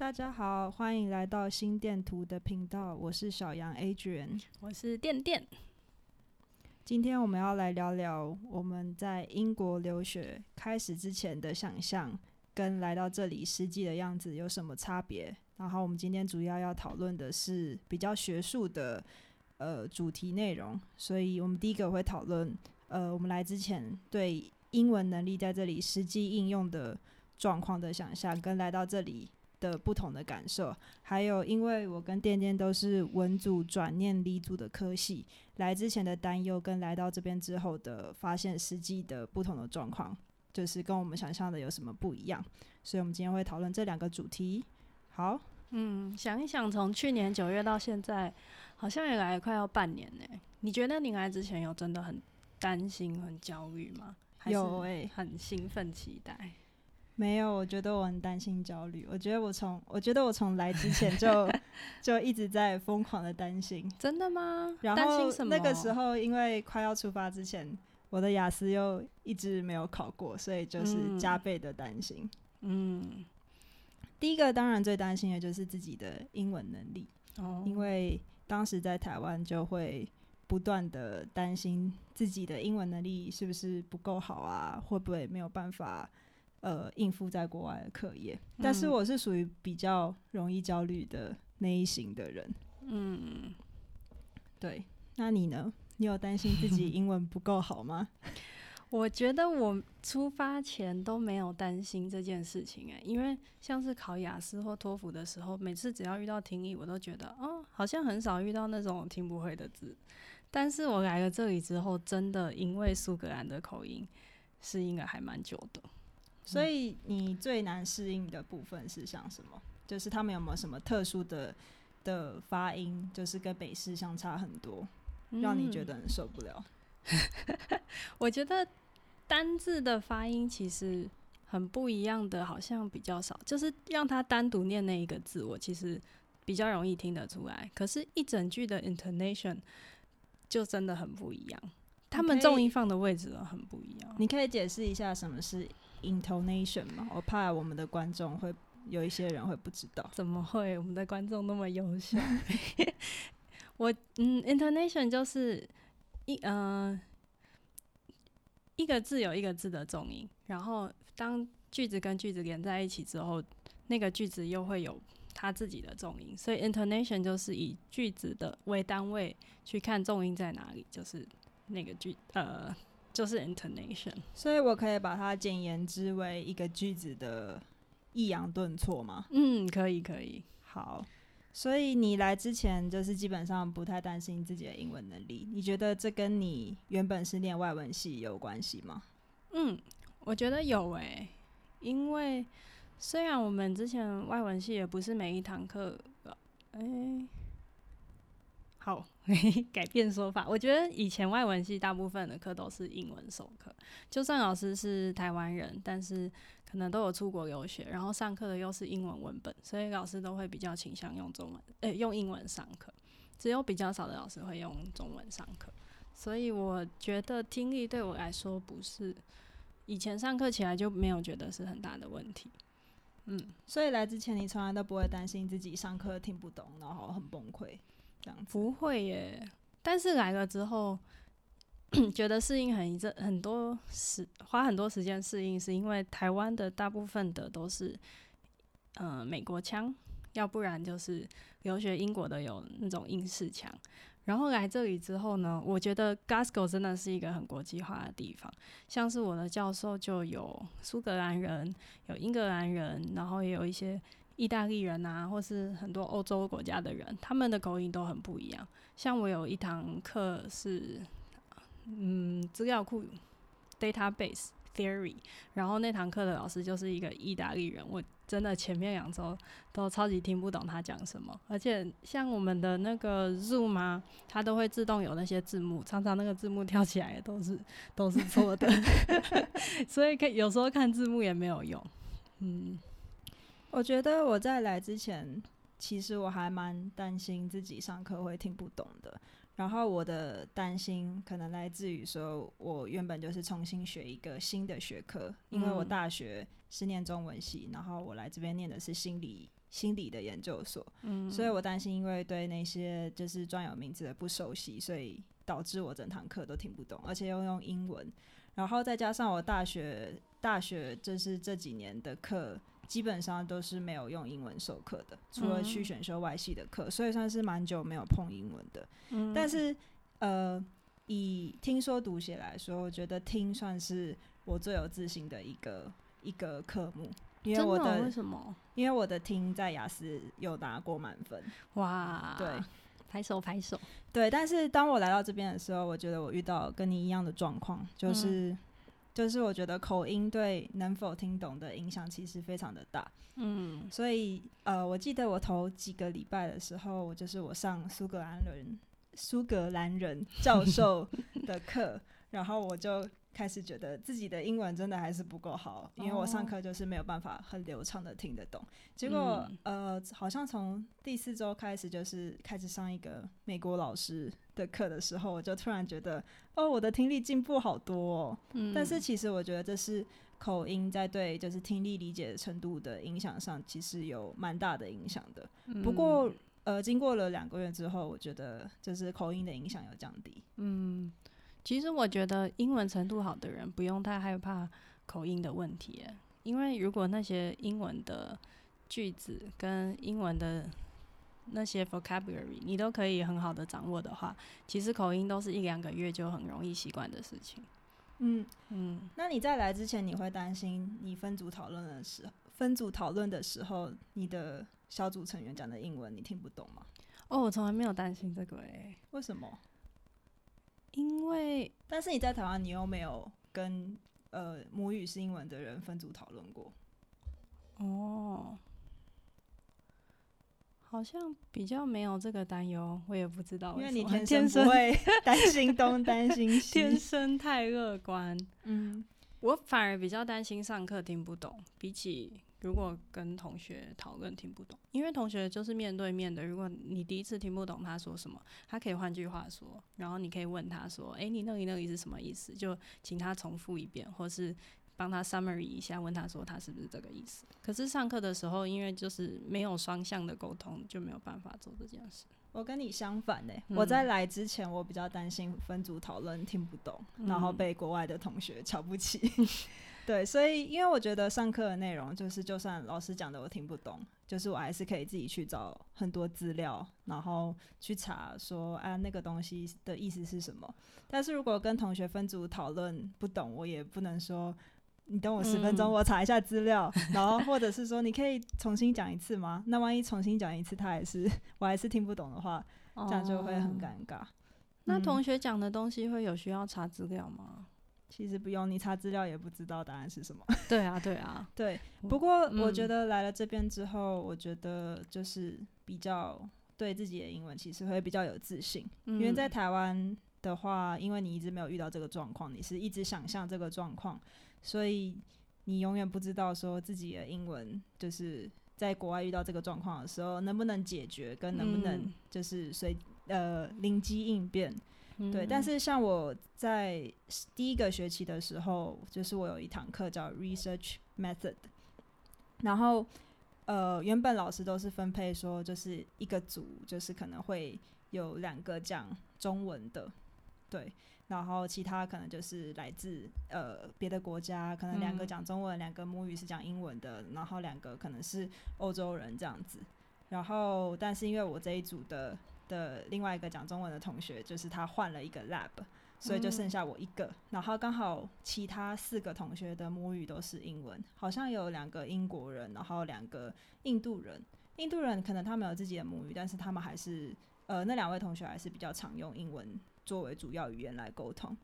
大家好，欢迎来到心电图的频道，我是小杨 Adrian，我是电电。今天我们要来聊聊我们在英国留学开始之前的想象，跟来到这里实际的样子有什么差别。然后我们今天主要要讨论的是比较学术的呃主题内容，所以我们第一个会讨论呃我们来之前对英文能力在这里实际应用的状况的想象，跟来到这里的不同的感受，还有因为我跟店店都是文组转念理组的科系，来之前的担忧跟来到这边之后的发现实际的不同的状况，就是跟我们想象的有什么不一样，所以我们今天会讨论这两个主题。好，嗯，想一想，从去年九月到现在，好像也来了快要半年呢。你觉得你来之前有真的很担心、很焦虑吗？有诶、很兴奋、期待。没有，我觉得我很担心、焦虑。我觉得我从我觉得我从来之前就 就一直在疯狂的担心。真的吗？然担心什么？那个时候因为快要出发之前，我的雅思又一直没有考过，所以就是加倍的担心。嗯，第一个当然最担心的就是自己的英文能力，哦，因为当时在台湾就会不断的担心自己的英文能力是不是不够好啊，会不会没有办法呃应付在国外的课业。但是嗯我是属于比较容易焦虑的那一型的人。嗯，对，那你呢？你有担心自己 英文不够好吗？我觉得我出发前都没有担心这件事情哎、因为像是考雅思或托福的时候，每次只要遇到听力，我都觉得哦，好像很少遇到那种听不会的字。但是我来了这里之后，真的因为苏格兰的口音适应了还蛮久的。所以你最难适应的部分是像什么？就是他们有没有什么特殊的的发音，就是跟北市相差很多，让你觉嗯得很受不了？我觉得单字的发音其实很不一样的，好像比较少。就是让他单独念那一个字，我其实比较容易听得出来。可是，一整句的 intonation 就真的很不一样，他们重音放的位置都很不一样。你可以解释一下什么是 intonation 吗？我怕我们的观众会有一些人会不知道。怎么会？我们的观众那么优秀。我嗯，intonation 就是一呃一个字有一个字的重音，然后当句子跟句子连在一起之后，那个句子又会有它自己的重音，所以 intonation 就是以句子的为单位去看重音在哪里，就是那个句呃就是 intonation。所以我可以把它简言之为一个句子的抑扬顿挫吗？嗯，可以可以。好，所以你来之前就是基本上不太担心自己的英文能力，你觉得这跟你原本是念外文系有关系吗？嗯，我觉得有诶、因为虽然我们之前外文系也不是每一堂课，呃诶、好，改变说法。我觉得以前外文系大部分的课都是英文授课，就算老师是台湾人，但是可能都有出国留学，然后上课的又是英文文本，所以老师都会比较倾向用中文，诶、用英文上课。只有比较少的老师会用中文上课，所以我觉得听力对我来说不是以前上课起来就没有觉得是很大的问题。嗯，所以来之前你从来都不会担心自己上课听不懂，然后很崩溃不会耶。但是来了之后，觉得适应很一阵很多时花很多时间适应，是因为台湾的大部分的都是呃美国腔，要不然就是留学英国的有那种英式腔。然后来这里之后呢，我觉得 Glasgow 真的是一个很国际化的地方，像是我的教授就有苏格兰人，有英格兰人，然后也有一些意大利人啊，或是很多欧洲国家的人，他们的口音都很不一样。像我有一堂课是，嗯，资料库 database theory，然后那堂课的老师就是一个意大利人，我真的前面两周都超级听不懂他讲什么，而且像我们的那个 Zoom 啊，它都会自动有那些字幕，常常那个字幕跳起来都是都是错的，所以看有时候看字幕也没有用，嗯。我觉得我在来之前，其实我还蛮担心自己上课会听不懂的。然后我的担心可能来自于说，我原本就是重新学一个新的学科，因为我嗯大学是念中文系，然后我来这边念的是心理心理的研究所，嗯，所以我担心因为对那些就是专有名词的不熟悉，所以导致我整堂课都听不懂，而且又用英文，然后再加上我大学大学就是这几年的课。基本上都是没有用英文授课的，除了去选修外系的课，所以算是蛮久没有碰英文的。嗯，但是，呃，以听说读写来说，我觉得听算是我最有自信的一个一个科目，因为我真的为什么？因为我的听在雅思有拿过满分。哇，对，拍手拍手，对，但是当我来到这边的时候，我觉得我遇到跟你一样的状况，就是、就是我觉得口音对能否听懂的影响其实非常的大。嗯所以呃，我记得我头几个礼拜的时候，我就是我上苏格兰人苏格兰人教授的课，然后我就开始觉得自己的英文真的还是不够好，因为我上哦课就是没有办法很流畅的听得懂。结果、嗯呃，好像从第四周开始，就是开始上一个美国老师的课的时候，我就突然觉得，哦，我的听力进步好多哦。嗯，但是其实我觉得这是口音在对就是听力理解程度的影响上，其实有蛮大的影响的。不过呃，经过了两个月之后，我觉得就是口音的影响有降低。嗯，其实我觉得英文程度好的人不用太害怕口音的问题，因为如果那些英文的句子跟英文的那些 vocabulary 你都可以很好的掌握的话，其实口音都是一两个月就很容易习惯的事情。嗯，嗯，那你在来之前，你会担心你分组讨论的时候，分组讨论的时候，你的小组成员讲的英文你听不懂吗？哦，我从来没有担心这个诶，为什么？但是你在台湾，你又没有跟呃母语是英文的人分组讨论过。哦，好像比较没有这个担忧，我也不知道因为你 天生不会担心东担心西 天。生太乐观。嗯，我反而比较担心上课听不懂，比起如果跟同学讨论听不懂，因为同学就是面对面的。如果你第一次听不懂他说什么，他可以换句话说，然后你可以问他说：“诶，你那里那里是什么意思？”就请他重复一遍，或是帮他 summary 一下，问他说他是不是这个意思。可是上课的时候，因为就是没有双向的沟通，就没有办法做这件事。我跟你相反呢、嗯我在来之前，我比较担心分组讨论听不懂，然后嗯被国外的同学瞧不起。对，所以因为我觉得上课的内容就是，就算老师讲的我听不懂，就是我还是可以自己去找很多资料，然后去查说啊那个东西的意思是什么。但是如果跟同学分组讨论不懂，我也不能说你等我十分钟，嗯我查一下资料，然后或者是说你可以重新讲一次吗？那万一重新讲一次，他还是我还是听不懂的话，这样就会很哦。尴尬。那嗯同学讲的东西会有需要查资料吗？其实不用你查资料也不知道答案是什么。对啊，对啊。对，不过我觉嗯得来了这边之后，我觉得就是比较对自己的英文其实会比较有自信，因为在嗯台湾的话，因为你一直没有遇到这个状况，你是一直想象这个状况，所以你永远不知道说自己的英文就是在国外遇到这个状况的时候能不能解决，跟能不能嗯就是随呃灵机应变。对，但嗯。是像我在第一个学期的时候，就是我有一堂课叫 Research Method，然后呃，原本老师都是分配说，就是一个组，就是可能会有两个讲中文的，对，然后其他可能就是来自呃别的国家，可能两个嗯。讲中文，两个母语是讲英文的，然后两个可能是欧洲人这样子。然后，但是因为我这一组的的另外一个讲中文的同学，就是他换了一个 lab，所以就剩下我一个。然后刚好其他四个同学的母语都是英文，好像有两个英国人，然后两个印度人。印度人可能他们有自己的母语，但是他们还是呃那两位同学还是比较常用英文作为主要语言来沟通。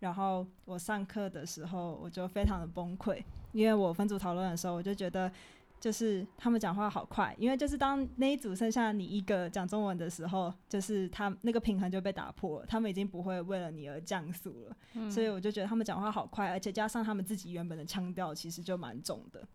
然后我上课的时候，我就非常的崩溃，因为我分组讨论的时候，我就觉得就是他们讲话好快，因为就是当那一组剩下你一个讲中文的时候，就是他那个平衡就被打破了，他们已经不会为了你而降速了，嗯。所以我就觉得他们讲话好快，而且加上他们自己原本的腔调其实就蛮重的，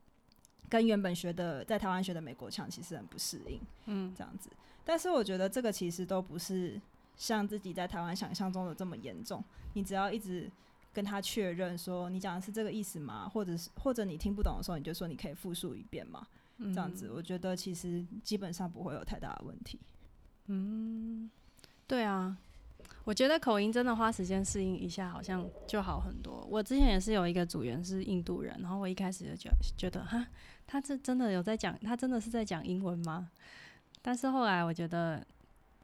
跟原本学的在台湾学的美国腔其实很不适应，嗯。这样子。但是我觉得这个其实都不是像自己在台湾想象中的这么严重，你只要一直跟他确认说你讲的是这个意思吗？或者是或者你听不懂的时候，你就说你可以复述一遍嘛。这样子，我觉得其实基本上不会有太大的问题。嗯，对啊，我觉得口音真的花时间适应一下，好像就好很多。我之前也是有一个组员是印度人，然后我一开始就觉觉得哈，他这真的有在讲，他真的是在讲英文吗？但是后来我觉得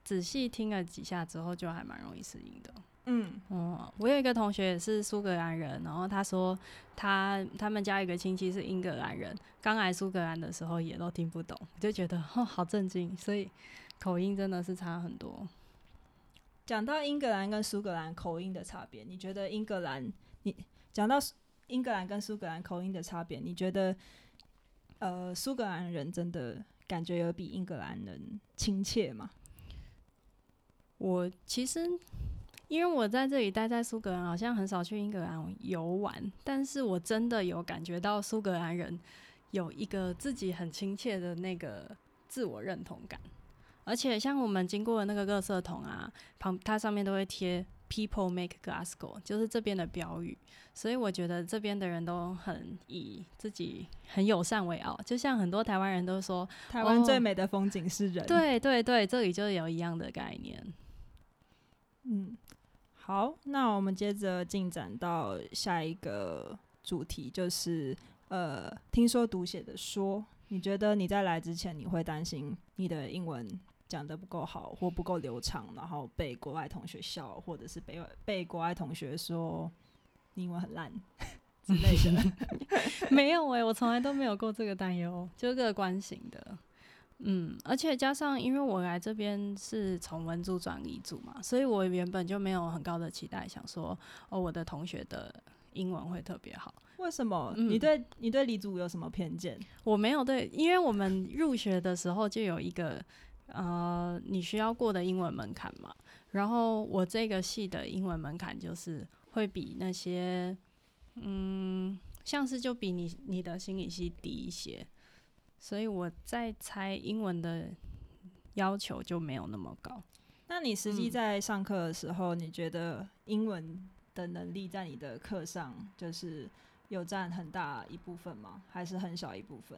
仔细听了几下之后，就还蛮容易适应的。嗯，哦，我有一个同学也是苏格兰人，然后他说他他们家一个亲戚是英格兰人，刚来苏格兰的时候也都听不懂，就觉得哦好震惊，所以口音真的是差很多。讲到英格兰跟苏格兰口音的差别，你觉得英格兰？你讲到英格兰跟苏格兰口音的差别，你觉得呃苏格兰人真的感觉有比英格兰人亲切吗？我其实。因为我在这里待在苏格兰，好像很少去英格兰游玩，但是我真的有感觉到苏格兰人有一个自己很亲切的那个自我认同感，而且像我们经过的那个垃圾桶啊，旁它上面都会贴 “People make Glasgow”，就是这边的标语，所以我觉得这边的人都很以自己很友善为傲，就像很多台湾人都说，台湾最美的风景是人，对对对，这里就有一样的概念，嗯。好，那我们接着进展到下一个主题，就是呃，听说读写的说，你觉得你在来之前，你会担心你的英文讲得不够好或不够流畅，然后被国外同学笑，或者是被被国外同学说英文很烂之类的？没有诶，我从来都没有过这个担忧，就是乐观型的。嗯，而且加上，因为我来这边是从文组转理组嘛，所以我原本就没有很高的期待，想说哦，我的同学的英文会特别好。为什么？你对你对理组有什么偏见？我没有对，因为我们入学的时候就有一个呃，你需要过的英文门槛嘛。然后我这个系的英文门槛就是会比那些嗯，像是就比你你的心理系低一些。所以我在猜英文的要求就没有那么高。那你实际在上课的时候，你觉得英文的能力在你的课上就是有占很大一部分吗？还是很小一部分？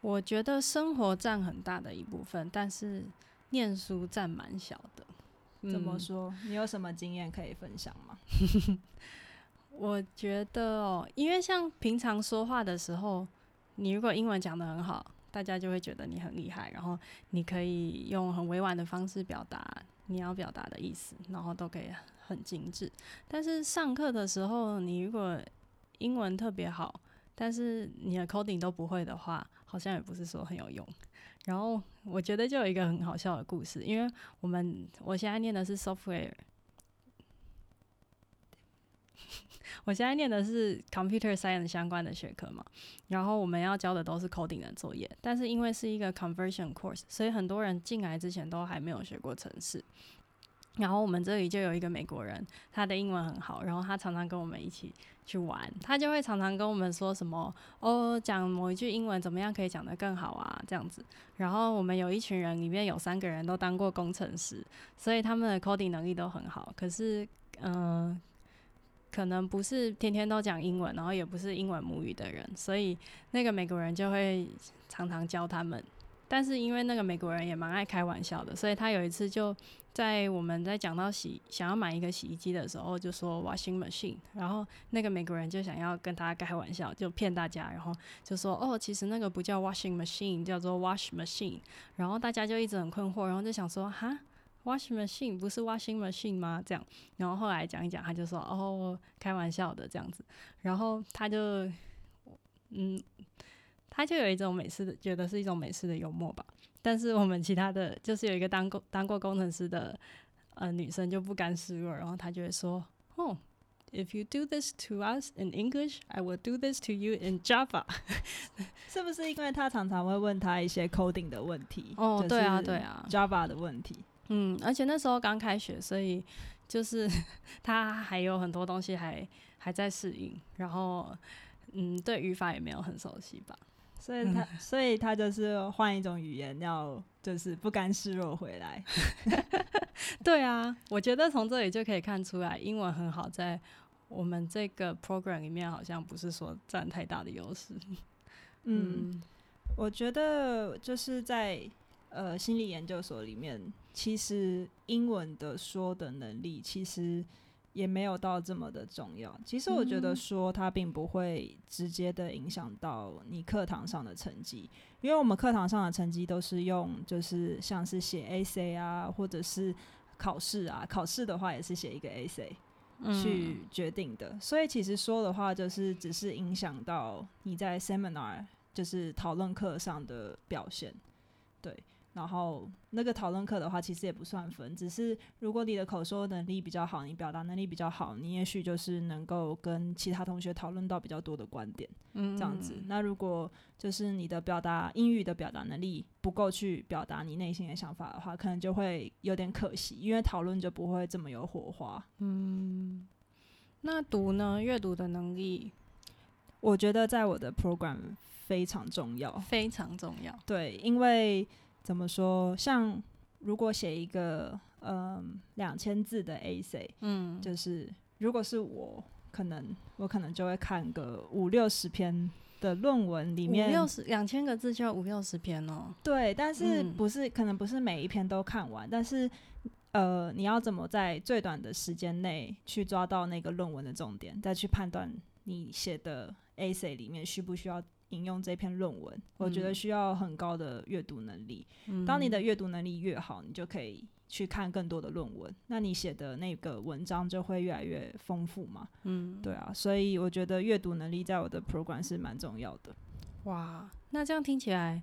我觉得生活占很大的一部分，但是念书占蛮小的。怎么说？你有什么经验可以分享吗？我觉得哦，因为像平常说话的时候。你如果英文讲的很好，大家就会觉得你很厉害，然后你可以用很委婉的方式表达你要表达的意思，然后都可以很精致。但是上课的时候，你如果英文特别好，但是你的 coding 都不会的话，好像也不是说很有用。然后我觉得就有一个很好笑的故事，因为我们我现在念的是 software。我现在念的是 computer science 相关的学科嘛，然后我们要交的都是 coding 的作业，但是因为是一个 conversion course，所以很多人进来之前都还没有学过程式。然后我们这里就有一个美国人，他的英文很好，然后他常常跟我们一起去玩，他就会常常跟我们说什么哦，讲某一句英文怎么样可以讲得更好啊，这样子。然后我们有一群人，里面有三个人都当过工程师，所以他们的 coding 能力都很好。可是，嗯。可能不是天天都讲英文，然后也不是英文母语的人，所以那个美国人就会常常教他们。但是因为那个美国人也蛮爱开玩笑的，所以他有一次就在我们在讲到洗想要买一个洗衣机的时候，就说 washing machine，然后那个美国人就想要跟他开玩笑，就骗大家，然后就说哦，其实那个不叫 washing machine，叫做 wash machine。然后大家就一直很困惑，然后就想说哈。Washing machine 不是 washing machine 吗？这样，然后后来讲一讲，他就说：“哦，开玩笑的这样子。”然后他就，嗯，他就有一种美式的，觉得是一种美式的幽默吧。但是我们其他的就是有一个当过当过工程师的呃女生就不甘示弱，然后她就会说：“哦，If you do this to us in English, I will do this to you in Java。”是不是因为他常常会问他一些 coding 的问题？哦，对啊，对啊，Java 的问题。嗯，而且那时候刚开学，所以就是 他还有很多东西还还在适应，然后嗯，对语法也没有很熟悉吧，所以他 所以他就是换一种语言，要就是不甘示弱回来。对啊，我觉得从这里就可以看出来，英文很好，在我们这个 program 里面好像不是说占太大的优势。嗯，我觉得就是在呃心理研究所里面，其实英文的说的能力其实也没有到这么的重要。其实我觉得说它并不会直接的影响到你课堂上的成绩，因为我们课堂上的成绩都是用就是像是写 AC 啊，或者是考试啊，考试的话也是写一个 AC。去决定的，所以其实说的话就是只是影响到你在 seminar 就是讨论课上的表现，对。然后那个讨论课的话，其实也不算分，只是如果你的口说能力比较好，你表达能力比较好，你也许就是能够跟其他同学讨论到比较多的观点，嗯，这样子。那如果就是你的表达英语的表达能力不够去表达你内心的想法的话，可能就会有点可惜，因为讨论就不会这么有火花。嗯，那读呢？阅读的能力，我觉得在我的 program 非常重要，非常重要。对，因为。怎么说？像如果写一个嗯两千字的 A C，嗯，就是如果是我，可能我可能就会看个五六十篇的论文里面，五六十两千个字就要五六十篇哦。对，但是不是可能不是每一篇都看完，但是呃，你要怎么在最短的时间内去抓到那个论文的重点，再去判断你写的 A C 里面需不需要。引用这篇论文，我觉得需要很高的阅读能力。当你的阅读能力越好，你就可以去看更多的论文，那你写的那个文章就会越来越丰富嘛。嗯，对啊，所以我觉得阅读能力在我的 program 是蛮重要的。哇，那这样听起来，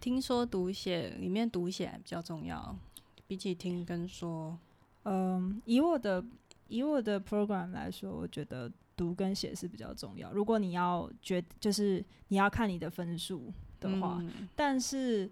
听说读写里面读写比较重要，比起听跟说。嗯，以我的以我的 program 来说，我觉得。读跟写是比较重要。如果你要决，就是你要看你的分数的话，但是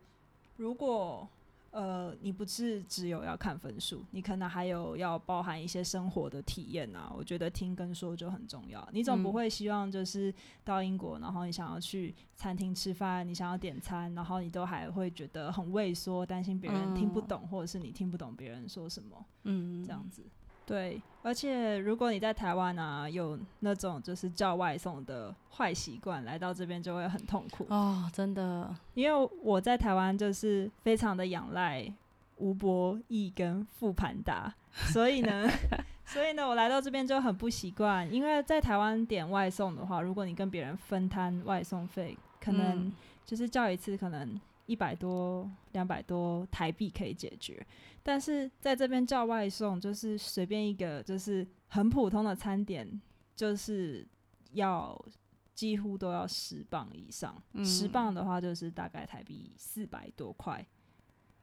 如果呃你不是只有要看分数，你可能还有要包含一些生活的体验啊。我觉得听跟说就很重要。你总不会希望就是到英国，然后你想要去餐厅吃饭，你想要点餐，然后你都还会觉得很畏缩，担心别人听不懂，或者是你听不懂别人说什么，嗯，这样子。对，而且如果你在台湾啊，有那种就是叫外送的坏习惯，来到这边就会很痛苦哦，真的。因为我在台湾就是非常的仰赖吴博义跟富盘达，所以呢，所以呢，我来到这边就很不习惯。因为在台湾点外送的话，如果你跟别人分摊外送费，可能就是叫一次可能一百多、两百多台币可以解决。但是在这边叫外送，就是随便一个，就是很普通的餐点，就是要几乎都要十磅以上。十磅的话，就是大概台币四百多块，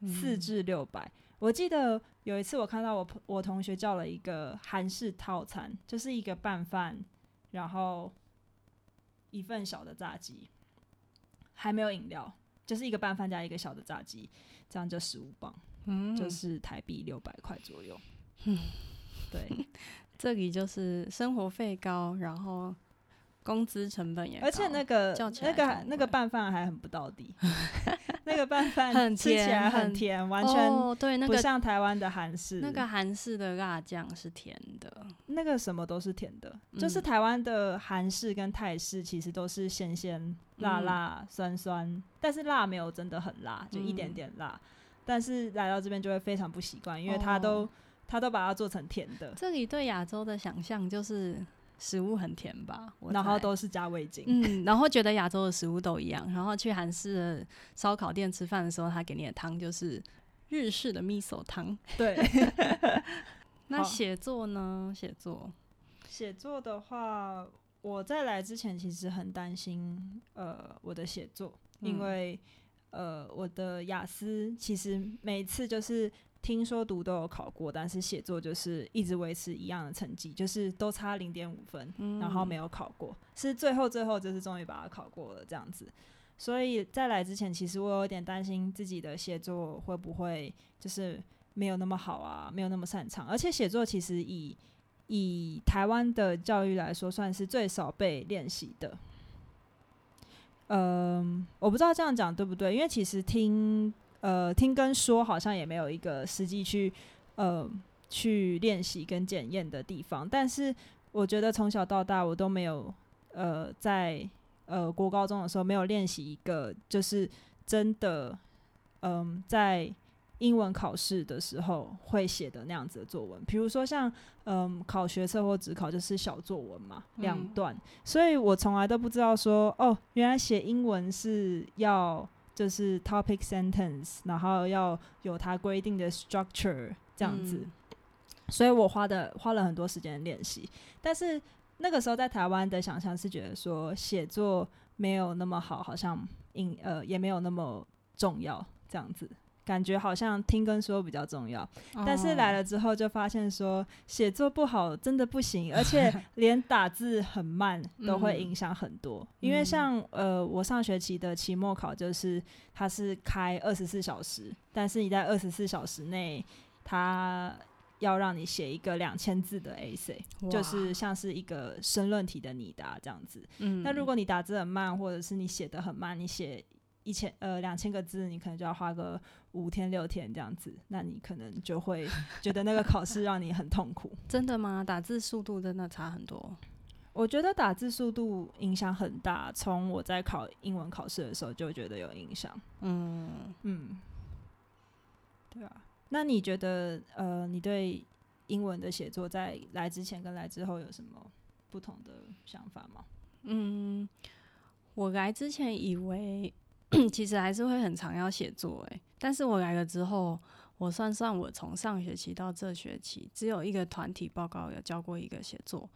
四至六百。我记得有一次我看到我我同学叫了一个韩式套餐，就是一个拌饭，然后一份小的炸鸡，还没有饮料，就是一个拌饭加一个小的炸鸡，这样就十五磅。嗯，就是台币六百块左右。嗯，对，这里就是生活费高，然后工资成本也，而且那个那个那个拌饭还很不到底。那个拌饭吃起来很甜，完全对，那个不像台湾的韩式。那个韩式的辣酱是甜的，那个什么都是甜的。就是台湾的韩式跟泰式其实都是鲜鲜辣辣酸酸，但是辣没有真的很辣，就一点点辣。但是来到这边就会非常不习惯，因为它都它都把它做成甜的。这里对亚洲的想象就是食物很甜吧，然后都是加味精，嗯，然后觉得亚洲的食物都一样。然后去韩式的烧烤店吃饭的时候，他给你的汤就是日式的 miso 汤。对。那写作呢？写作，写作的话，我在来之前其实很担心，呃，我的写作，因为。呃，我的雅思其实每次就是听说读都有考过，但是写作就是一直维持一样的成绩，就是都差零点五分，然后没有考过，是最后最后就是终于把它考过了这样子。所以在来之前，其实我有点担心自己的写作会不会就是没有那么好啊，没有那么擅长。而且写作其实以以台湾的教育来说，算是最少被练习的。嗯，我不知道这样讲对不对，因为其实听呃听跟说好像也没有一个实际去呃去练习跟检验的地方。但是我觉得从小到大我都没有呃在呃国高中的时候没有练习一个就是真的嗯在英文考试的时候会写的那样子的作文，比如说像嗯考学测或职考就是小作文嘛，两嗯。段，所以我从来都不知道说哦，原来写英文是要就是 topic sentence，然后要有它规定的 structure 这样子，嗯所以我花的花了很多时间练习，但是那个时候在台湾的想象是觉得说写作没有那么好，好像应呃也没有那么重要这样子。感觉好像听跟说比较重要，但是来了，之后就发现说写作不好真的不行，而且 连打字很慢都会影响很多。因为像呃我上学期的期末考就是它是开二十四小时，但是你在二十四小时内，它要让你写一个两千字的 essay，就是像是一个申论题的拟答这样子。嗯。那如果你打字很慢，或者是你写的很慢，你写一千呃两千个字，你可能就要花个五天六天这样子，那你可能就会 觉得那个考试让你很痛苦。真的吗？打字速度真的差很多。我觉得打字速度影响很大，从我在考英文考试的时候就觉得有影响。嗯，嗯，对啊。那你觉得呃，你对英文的写作在来之前跟来之后有什么不同的想法吗？嗯，我来之前以为 其实还是会很常要写作诶，但是我来了之后，我算算我从上学期到这学期，只有一个团体报告有交过一个写作，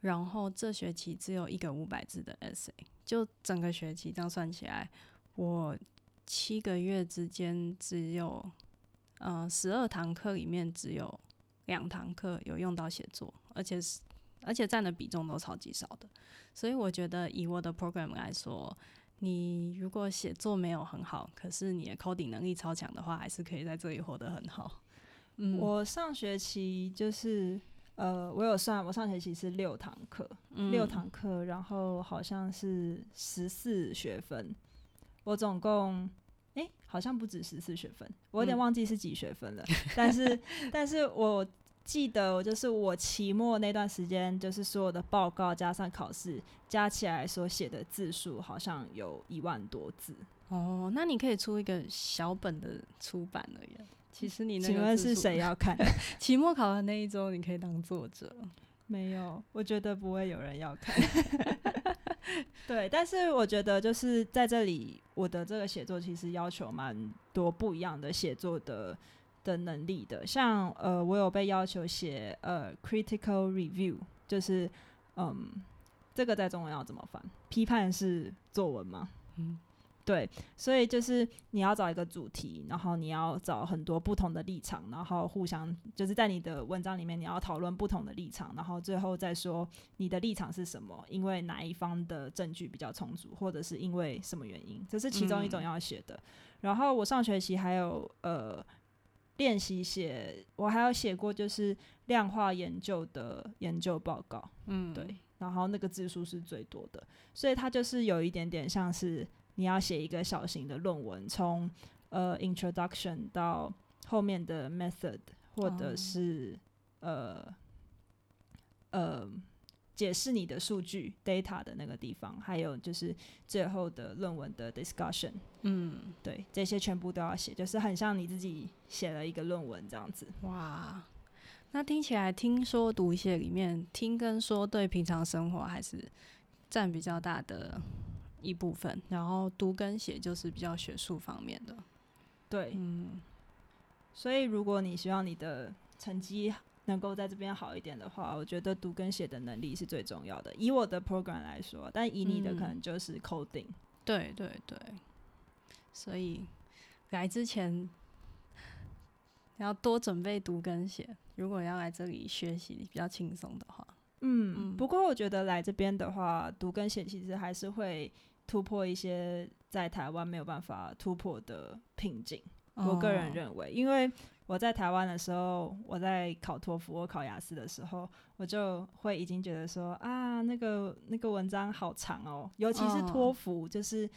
然后这学期只有一个五百字的 essay，就整个学期这样算起来，我七个月之间只有呃十二堂课里面只有两堂课有用到写作，而且是而且占的比重都超级少的。所以我觉得以我的 program 来说，你如果写作没有很好，可是你的 coding 能力超强的话，还是可以在这里活得很好。嗯，我上学期就是呃，我有算，我上学期是六堂课，嗯。六堂课，然后好像是十四学分，我总共诶，好像不止十四学分，我有点嗯。忘记是几学分了，但是 但是我记得，就是我期末那段时间，就是所有的报告加上考试加起来所写的字数，好像有一万多字。哦，那你可以出一个小本的出版了耶。其实你那个请问是谁要看？期末考的那一周，你可以当作者。没有，我觉得不会有人要看。对，但是我觉得就是在这里，我的这个写作其实要求蛮多不一样的写作的的能力的。像呃，我有被要求写呃 critical review，就是嗯，这个在中文要怎么翻？批判式作文吗？嗯，对，所以就是你要找一个主题，然后你要找很多不同的立场，然后互相就是在你的文章里面你要讨论不同的立场，然后最后再说你的立场是什么，因为哪一方的证据比较充足，或者是因为什么原因，这是其中一种嗯要写的。然后我上学期还有呃练习写，我还有写过就是量化研究的研究报告，嗯，对，然后那个字数是最多的，所以它就是有一点点像是你要写一个小型的论文，从呃 introduction 到后面的 method，或者哦。是、呃呃解释你的数据 data 的那个地方，还有就是最后的论文的 discussion，嗯，对，这些全部都要写，就是很像你自己写了一个论文这样子。哇，那听起来听说读写里面听跟说对平常生活还是占比较大的一部分，然后读跟写就是比较学术方面的。对，嗯。所以，如果你希望你的成绩能够在这边好一点的话，我觉得读跟写的能力是最重要的。以我的 program 来说，但以你的嗯可能就是 coding。对对对，所以来之前要多准备读跟写。如果要来这里学习比较轻松的话，嗯，嗯不过我觉得来这边的话，读跟写其实还是会突破一些在台湾没有办法突破的瓶颈。我个人哦认为，因为我在台湾的时候，我在考托福、我考雅思的时候，我就会已经觉得说啊，那个那个文章好长哦，尤其是托哦福，就是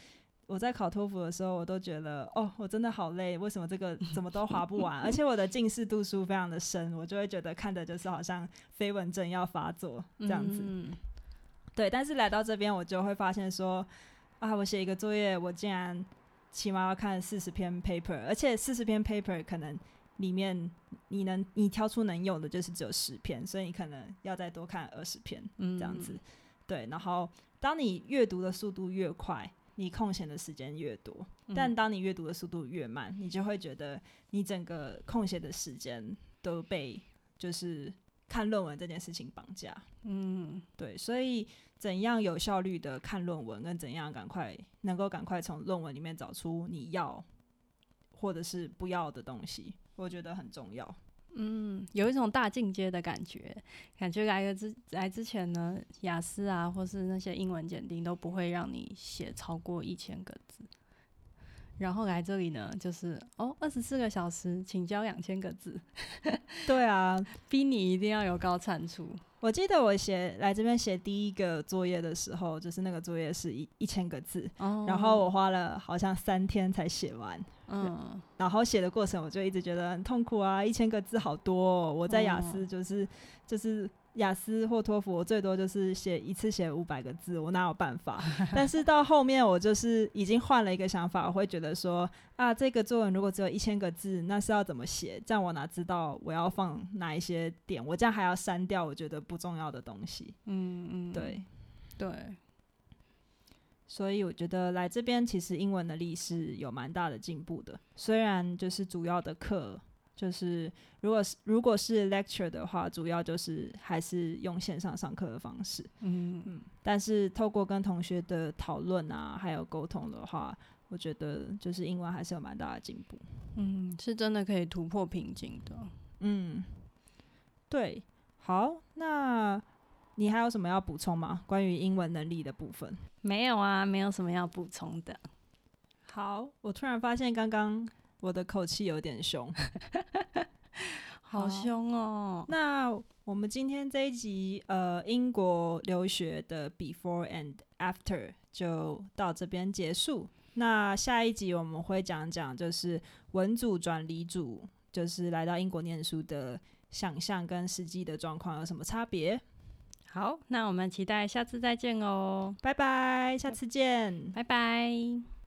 我在考托福的时候，我都觉得哦，我真的好累，为什么这个怎么都划不完？而且我的近视度数非常的深，我就会觉得看的就是好像飞蚊症要发作这样子。嗯对，但是来到这边，我就会发现说，啊，我写一个作业，我竟然起码要看四十篇 paper，而且四十篇 paper 可能里面你能你挑出能用的就是只有十篇，所以你可能要再多看二十篇嗯这样子。对，然后当你阅读的速度越快，你空闲的时间越多，嗯但当你阅读的速度越慢，你就会觉得你整个空闲的时间都被就是看论文这件事情绑架。嗯对，所以怎样有效率的看论文，跟怎样赶快能够赶快从论文里面找出你要或者是不要的东西，我觉得很重要。嗯，有一种大进阶的感觉，感觉来了之来之前呢，雅思啊，或是那些英文检定都不会让你写超过一千个字，然后来这里呢，就是哦，二十四个小时，请交两千个字，对啊，逼你一定要有高产出。我记得我写来这边写第一个作业的时候，就是那个作业是一一千个字，哦然后我花了好像三天才写完。嗯然后写的过程，我就一直觉得很痛苦啊，一千个字好多、哦。我在雅哦思就是、就是雅思或托福，我最多就是写一次写五百个字，我哪有办法？但是到后面我就是已经换了一个想法，我会觉得说啊，这个作文如果只有一千个字，那是要怎么写？这样我哪知道我要放哪一些点？我这样还要删掉我觉得不重要的东西。嗯嗯，对，对，所以我觉得来这边其实英文能力是有蛮大的进步的。虽然就是主要的课，就是如果是如果是 lecture 的话，主要就是还是用线上上课的方式。嗯嗯，但是透过跟同学的讨论啊，还有沟通的话，我觉得就是英文还是有蛮大的进步。嗯，是真的可以突破瓶颈的。嗯，对，好，那你还有什么要补充吗？关于英文能力的部分？没有啊，没有什么要补充的。好，我突然发现刚刚我的口气有点凶。好 好凶哦！那我们今天这一集呃英国留学的 before and after 就到这边结束。那下一集我们会讲讲就是文组转理组，就是来到英国念书的想象跟实际的状况有什么差别。好，那我们期待下次再见哦，拜拜，下次见。拜拜。